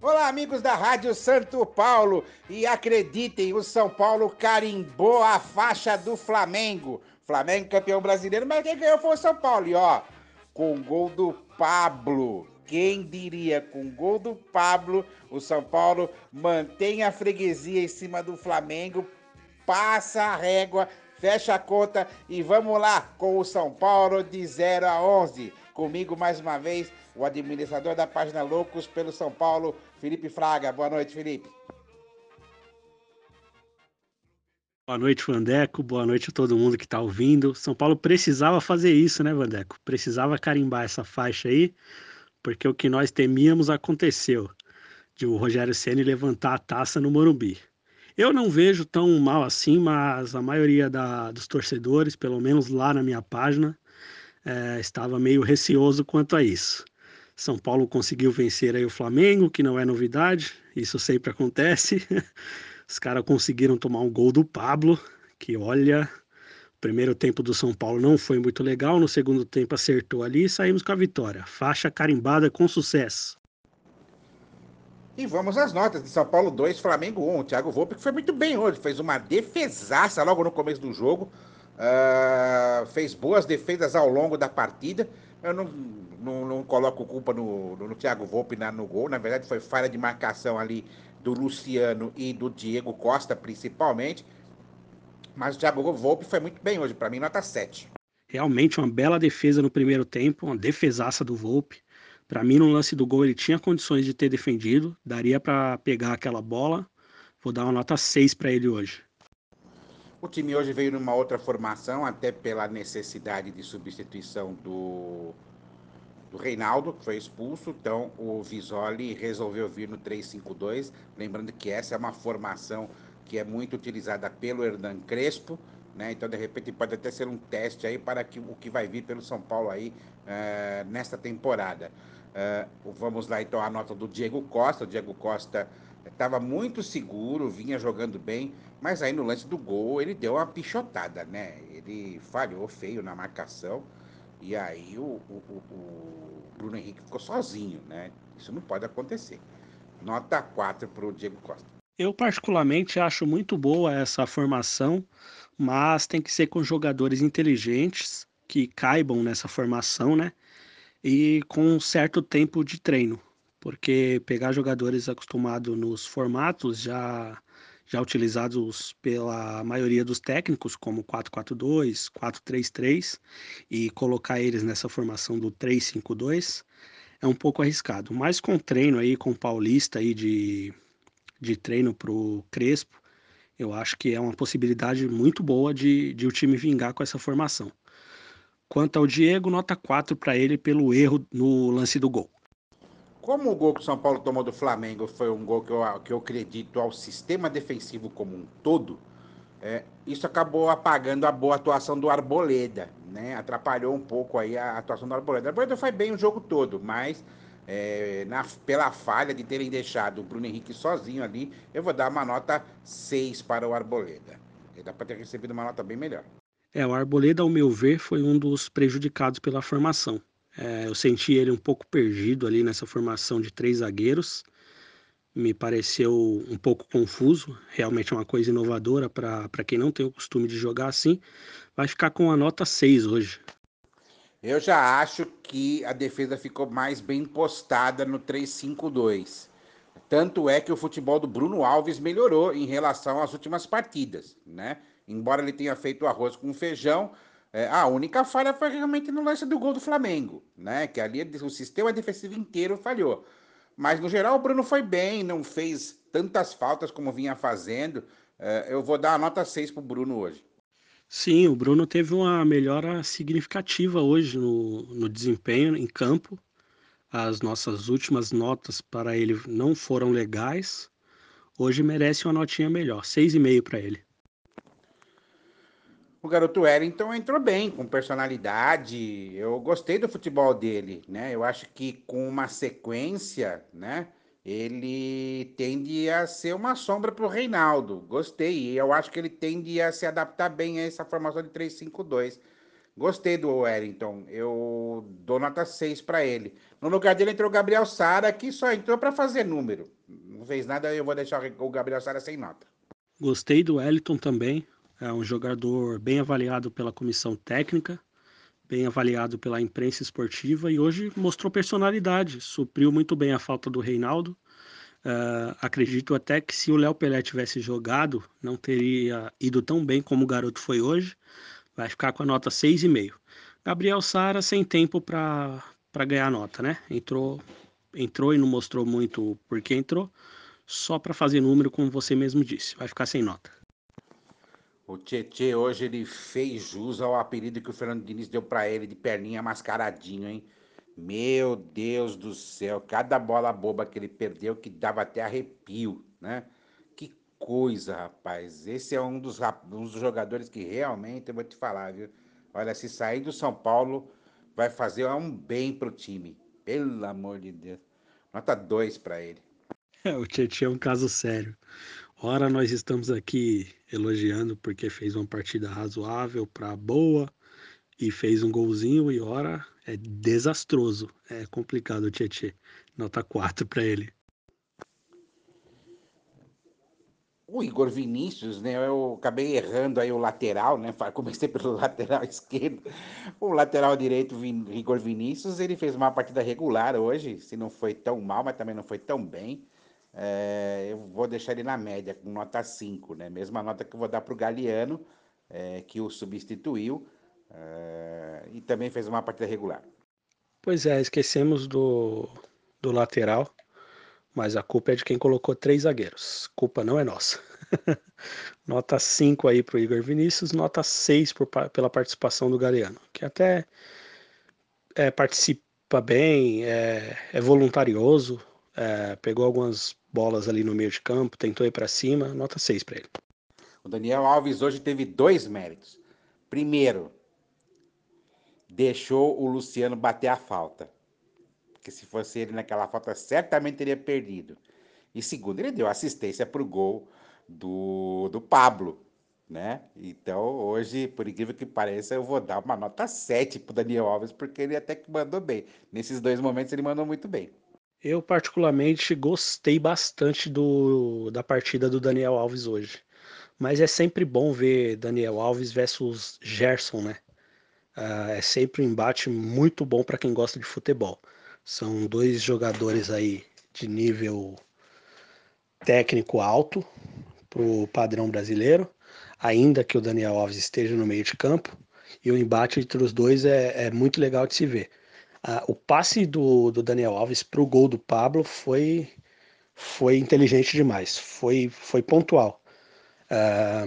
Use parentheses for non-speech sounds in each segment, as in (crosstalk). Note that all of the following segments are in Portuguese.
Olá, amigos da Rádio Santo Paulo. E acreditem, o São Paulo carimbou a faixa do Flamengo. Flamengo campeão brasileiro, mas quem ganhou foi o São Paulo. E ó, com gol do Pablo. Quem diria, com gol do Pablo, o São Paulo mantém a freguesia em cima do Flamengo, passa a régua, fecha a conta e vamos lá com o São Paulo de 0 a 11. Comigo mais uma vez, o administrador da página Loucos pelo São Paulo, Felipe Fraga. Boa noite, Felipe. Boa noite, Vandeco. Boa noite a todo mundo que está ouvindo. São Paulo precisava fazer isso, né, Vandeco? Precisava carimbar essa faixa aí, porque o que nós temíamos aconteceu, de o Rogério Ceni levantar a taça no Morumbi. Eu não vejo tão mal assim, mas a maioria da, dos torcedores, pelo menos lá na minha página, é, estava meio receoso quanto a isso. São Paulo conseguiu vencer aí o Flamengo, que não é novidade, isso sempre acontece. (laughs) Os caras conseguiram tomar um gol do Pablo, que olha, o primeiro tempo do São Paulo não foi muito legal, no segundo tempo acertou ali e saímos com a vitória. Faixa carimbada com sucesso. E vamos às notas de São Paulo 2, Flamengo 1. O Thiago Volpe que foi muito bem hoje, fez uma defesaça logo no começo do jogo, uh, fez boas defesas ao longo da partida. Eu não, não, não coloco culpa no, no, no Thiago Volpe na, no gol. Na verdade, foi falha de marcação ali do Luciano e do Diego Costa, principalmente. Mas o Thiago Volpe foi muito bem hoje. Para mim, nota 7. Realmente uma bela defesa no primeiro tempo, uma defesaça do Volpe. Para mim, no lance do gol, ele tinha condições de ter defendido, daria para pegar aquela bola. Vou dar uma nota 6 para ele hoje. O time hoje veio numa outra formação, até pela necessidade de substituição do, do Reinaldo, que foi expulso. Então o Visoli resolveu vir no 3-5-2. Lembrando que essa é uma formação que é muito utilizada pelo Hernan Crespo. Né? Então, de repente, pode até ser um teste aí para que, o que vai vir pelo São Paulo aí uh, nesta temporada. Uh, vamos lá, então, a nota do Diego Costa. O Diego Costa estava muito seguro, vinha jogando bem, mas aí no lance do gol ele deu uma pichotada, né? Ele falhou feio na marcação e aí o, o, o Bruno Henrique ficou sozinho, né? Isso não pode acontecer. Nota 4 para o Diego Costa. Eu particularmente acho muito boa essa formação, mas tem que ser com jogadores inteligentes que caibam nessa formação, né? E com um certo tempo de treino porque pegar jogadores acostumados nos formatos já já utilizados pela maioria dos técnicos, como 4-4-2, 4-3-3, e colocar eles nessa formação do 3-5-2 é um pouco arriscado. Mas com treino aí, com Paulista aí de, de treino para o Crespo, eu acho que é uma possibilidade muito boa de, de o time vingar com essa formação. Quanto ao Diego, nota 4 para ele pelo erro no lance do gol. Como o gol que o São Paulo tomou do Flamengo foi um gol que eu, que eu acredito ao sistema defensivo como um todo, é, isso acabou apagando a boa atuação do Arboleda, né? Atrapalhou um pouco aí a atuação do Arboleda. O Arboleda foi bem o jogo todo, mas é, na, pela falha de terem deixado o Bruno Henrique sozinho ali, eu vou dar uma nota 6 para o Arboleda. Ele dá para ter recebido uma nota bem melhor. É, o Arboleda, ao meu ver, foi um dos prejudicados pela formação. É, eu senti ele um pouco perdido ali nessa formação de três zagueiros. Me pareceu um pouco confuso. Realmente é uma coisa inovadora para quem não tem o costume de jogar assim. Vai ficar com a nota 6 hoje. Eu já acho que a defesa ficou mais bem postada no 3-5-2. Tanto é que o futebol do Bruno Alves melhorou em relação às últimas partidas, né? Embora ele tenha feito arroz com feijão, é, a única falha foi realmente no lance do gol do Flamengo, né? Que ali o sistema defensivo inteiro falhou. Mas no geral o Bruno foi bem, não fez tantas faltas como vinha fazendo. É, eu vou dar a nota 6 pro Bruno hoje. Sim, o Bruno teve uma melhora significativa hoje no, no desempenho em campo. As nossas últimas notas para ele não foram legais. Hoje merece uma notinha melhor, 6,5 para ele o garoto Wellington entrou bem, com personalidade. Eu gostei do futebol dele, né? Eu acho que com uma sequência, né? Ele tende a ser uma sombra para o Reinaldo. Gostei. Eu acho que ele tende a se adaptar bem a essa formação de 3-5-2. Gostei do Wellington. Eu dou nota 6 para ele. No lugar dele entrou o Gabriel Sara, que só entrou para fazer número. Não fez nada, eu vou deixar o Gabriel Sara sem nota. Gostei do Wellington também. É um jogador bem avaliado pela comissão técnica, bem avaliado pela imprensa esportiva e hoje mostrou personalidade, supriu muito bem a falta do Reinaldo. Uh, acredito até que se o Léo Pelé tivesse jogado, não teria ido tão bem como o garoto foi hoje. Vai ficar com a nota 6,5. Gabriel Sara sem tempo para ganhar nota, né? Entrou, entrou e não mostrou muito por que entrou, só para fazer número, como você mesmo disse. Vai ficar sem nota. O Tietê hoje ele fez jus ao apelido que o Fernando Diniz deu para ele de perninha mascaradinho, hein? Meu Deus do céu, cada bola boba que ele perdeu que dava até arrepio, né? Que coisa, rapaz. Esse é um dos, um dos jogadores que realmente, eu vou te falar, viu? Olha, se sair do São Paulo, vai fazer um bem pro time. Pelo amor de Deus. Nota 2 para ele. (laughs) O Tietchan é um caso sério. Ora, nós estamos aqui elogiando porque fez uma partida razoável para boa e fez um golzinho, e ora é desastroso. É complicado o Tietchan. Nota 4 para ele. O Igor Vinícius, né? Eu acabei errando aí o lateral, né? Comecei pelo (laughs) lateral esquerdo. O lateral direito, Igor Vinícius, ele fez uma partida regular hoje. Se não foi tão mal, mas também não foi tão bem. É, eu vou deixar ele na média, com nota 5, né? Mesma nota que eu vou dar para o Galeano, é, que o substituiu, é, e também fez uma partida regular. Pois é, esquecemos do, do lateral, mas a culpa é de quem colocou três zagueiros. Culpa não é nossa. (laughs) nota 5 aí para o Igor Vinícius, nota 6 por, pela participação do Galeano, que até é, participa bem, é, é voluntarioso, é, pegou algumas bolas ali no meio de campo, tentou ir para cima, nota 6 para ele. O Daniel Alves hoje teve dois méritos. Primeiro, deixou o Luciano bater a falta. Porque se fosse ele naquela falta, certamente teria perdido. E segundo, ele deu assistência para o gol do, do Pablo. Né? Então, hoje, por incrível que pareça, eu vou dar uma nota 7 para Daniel Alves, porque ele até que mandou bem. Nesses dois momentos, ele mandou muito bem. Eu, particularmente, gostei bastante do, da partida do Daniel Alves hoje. Mas é sempre bom ver Daniel Alves versus Gerson, né? Uh, é sempre um embate muito bom para quem gosta de futebol. São dois jogadores aí de nível técnico alto para o padrão brasileiro, ainda que o Daniel Alves esteja no meio de campo. E o embate entre os dois é, é muito legal de se ver. Ah, o passe do, do Daniel Alves para o gol do Pablo foi, foi inteligente demais, foi, foi pontual. Ah,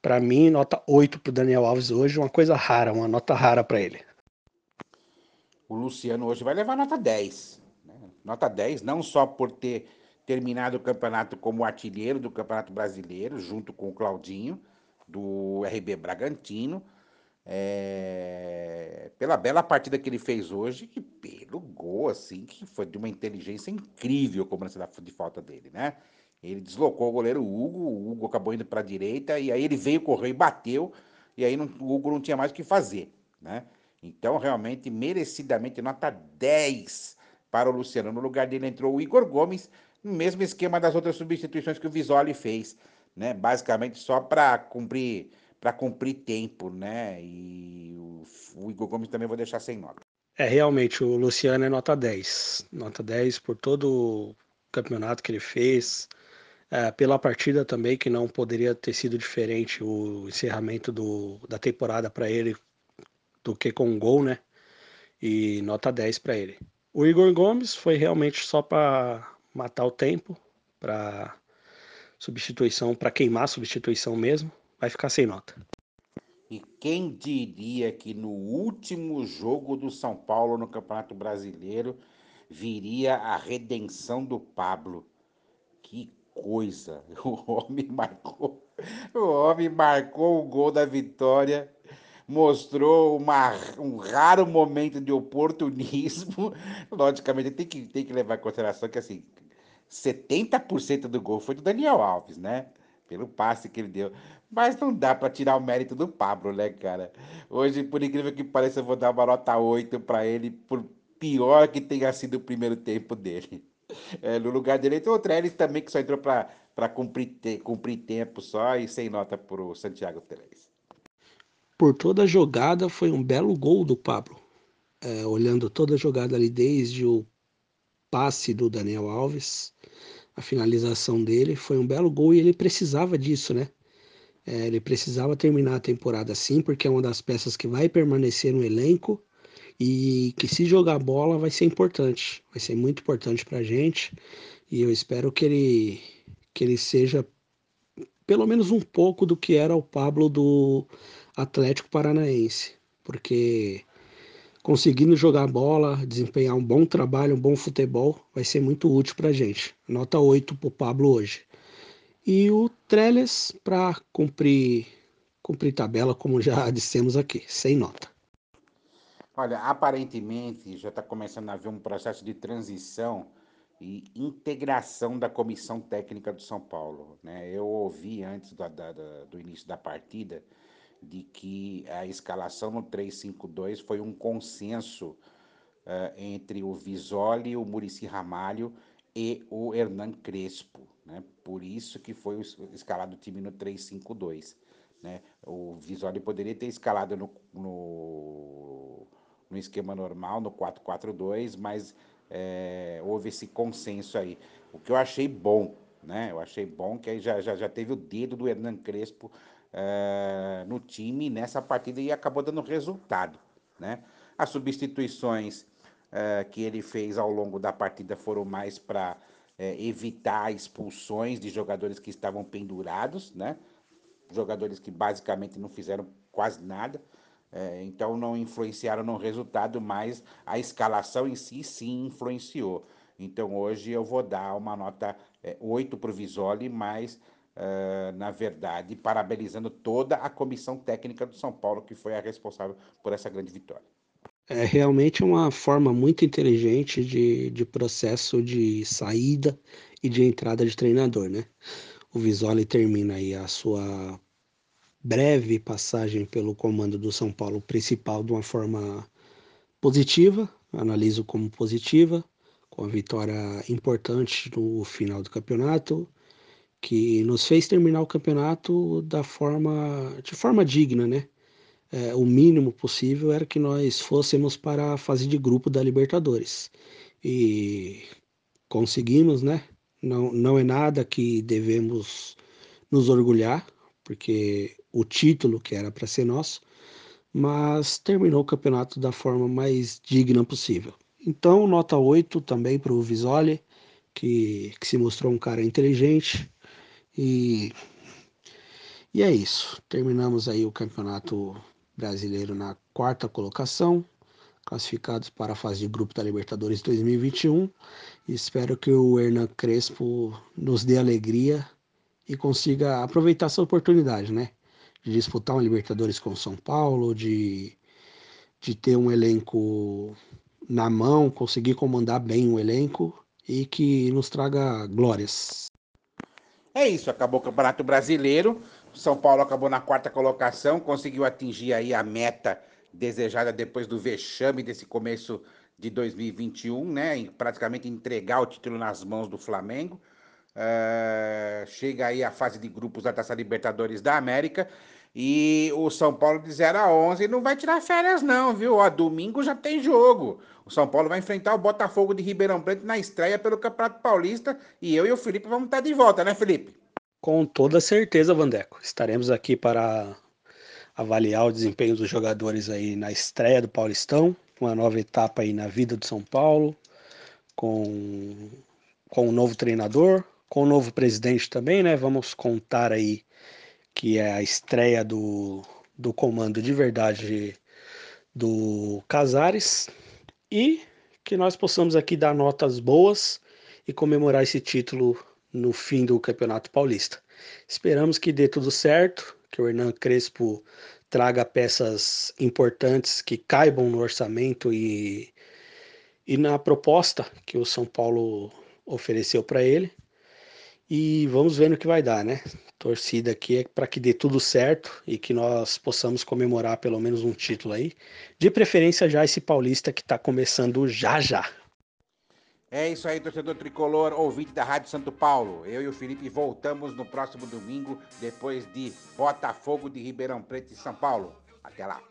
para mim, nota 8 para o Daniel Alves hoje, uma coisa rara, uma nota rara para ele. O Luciano hoje vai levar nota 10. Né? Nota 10, não só por ter terminado o campeonato como artilheiro do Campeonato Brasileiro, junto com o Claudinho, do RB Bragantino, é, pela bela partida que ele fez hoje e pelo gol, assim, que foi de uma inteligência incrível cobrança de falta dele, né? Ele deslocou o goleiro Hugo, o Hugo acabou indo para a direita, e aí ele veio, correu e bateu, e aí não, o Hugo não tinha mais o que fazer, né? Então, realmente, merecidamente, nota 10 para o Luciano. No lugar dele entrou o Igor Gomes, no mesmo esquema das outras substituições que o Visoli fez, né? Basicamente só para cumprir para cumprir tempo, né? E o, o Igor Gomes também vou deixar sem nota. É, realmente, o Luciano é nota 10. Nota 10 por todo o campeonato que ele fez. É, pela partida também, que não poderia ter sido diferente o encerramento do, da temporada para ele do que com um gol, né? E nota 10 para ele. O Igor Gomes foi realmente só para matar o tempo, para substituição, para queimar a substituição mesmo vai ficar sem nota. E quem diria que no último jogo do São Paulo no Campeonato Brasileiro viria a redenção do Pablo? Que coisa! (laughs) O homem marcou, o homem marcou o gol da vitória, mostrou uma, um raro momento de oportunismo. (laughs) Logicamente, tem que, tem que levar em consideração que assim, 70% do gol foi do Daniel Alves, né? Pelo passe que ele deu. Mas não dá para tirar o mérito do Pablo, né, cara? Hoje, por incrível que pareça, eu vou dar uma nota 8 para ele, por pior que tenha sido o primeiro tempo dele. (laughs) É, no lugar entrou o Trellis também, que só entrou para cumprir, cumprir tempo só e sem nota para o Santiago Trellis. Por toda a jogada, foi um belo gol do Pablo. É, olhando toda a jogada ali, desde o passe do Daniel Alves, a finalização dele, foi um belo gol e ele precisava disso, né? É, ele precisava terminar a temporada assim, porque é uma das peças que vai permanecer no elenco e que se jogar bola vai ser importante, vai ser muito importante para a gente e eu espero que ele que ele seja pelo menos um pouco do que era o Pablo do Atlético Paranaense, porque conseguindo jogar bola, desempenhar um bom trabalho, um bom futebol, vai ser muito útil para a gente. Nota 8 para o Pablo hoje. E o Trellis para cumprir, cumprir tabela, como já (laughs) dissemos aqui, sem nota. Olha, aparentemente já está começando a haver um processo de transição e integração da comissão técnica do São Paulo. Né? Eu ouvi antes do, da, do início da partida de que a escalação no 3-5-2 foi um consenso uh, entre o Visoli, o Murici Ramalho e o Hernan Crespo. Né? Por isso que foi escalado o time no 3-5-2. Né? O Visoli poderia ter escalado no, no no esquema normal, no 4-4-2, mas é, houve esse consenso aí. O que eu achei bom, né? Eu achei bom que aí já, já, já teve o dedo do Hernan Crespo é, no time nessa partida e acabou dando resultado, né? As substituições é, que ele fez ao longo da partida foram mais para é, evitar expulsões de jogadores que estavam pendurados, né? Jogadores que basicamente não fizeram quase nada. É, então não influenciaram no resultado, mas a escalação em si sim influenciou. Então hoje eu vou dar uma nota é, 8 para o Visoli, mas é, na verdade parabenizando toda a comissão técnica do São Paulo, que foi a responsável por essa grande vitória. É realmente uma forma muito inteligente de, de processo de saída e de entrada de treinador, né? O Visoli termina aí a sua breve passagem pelo comando do São Paulo principal de uma forma positiva, analiso como positiva, com a vitória importante no final do campeonato, que nos fez terminar o campeonato da forma, de forma digna, né? É, o mínimo possível era que nós fôssemos para a fase de grupo da Libertadores. E conseguimos, né? Não, não é nada que devemos nos orgulhar, porque o título que era para ser nosso, mas terminou o campeonato da forma mais digna possível. Então, nota 8 também para o Visoli, que, que se mostrou um cara inteligente. E, e é isso. Terminamos aí o campeonato brasileiro na quarta colocação, classificados para a fase de grupo da Libertadores 2021. Espero que o Hernan Crespo nos dê alegria e consiga aproveitar essa oportunidade, né? De disputar uma Libertadores com São Paulo, de, de ter um elenco na mão, conseguir comandar bem o elenco e que nos traga glórias. É isso, acabou o Campeonato Brasileiro. São Paulo acabou na quarta colocação, conseguiu atingir aí a meta desejada depois do vexame desse começo de 2021, né? Praticamente entregar o título nas mãos do Flamengo. Uh, chega aí a fase de grupos da Taça Libertadores da América e o São Paulo de 0 a 11 não vai tirar férias não, viu? Ó, domingo já tem jogo. O São Paulo vai enfrentar o Botafogo de Ribeirão Preto na estreia pelo Campeonato Paulista e eu e o Felipe vamos estar de volta, né, Felipe? Com toda certeza, Vandeco. Estaremos aqui para avaliar o desempenho dos jogadores aí na estreia do Paulistão, uma nova etapa aí na vida do São Paulo, com, com um novo treinador, com o novo presidente também, né? Vamos contar aí que é a estreia do, do comando de verdade do Casares e que nós possamos aqui dar notas boas e comemorar esse título no fim do Campeonato Paulista. Esperamos que dê tudo certo, que o Hernan Crespo traga peças importantes que caibam no orçamento e, e na proposta que o São Paulo ofereceu para ele e vamos ver no que vai dar, né? Torcida aqui é para que dê tudo certo e que nós possamos comemorar pelo menos um título aí. De preferência já esse paulista que está começando já já. É isso aí, torcedor tricolor, ouvinte da Rádio Santo Paulo. Eu e o Felipe voltamos no próximo domingo, depois de Botafogo de Ribeirão Preto e São Paulo. Até lá.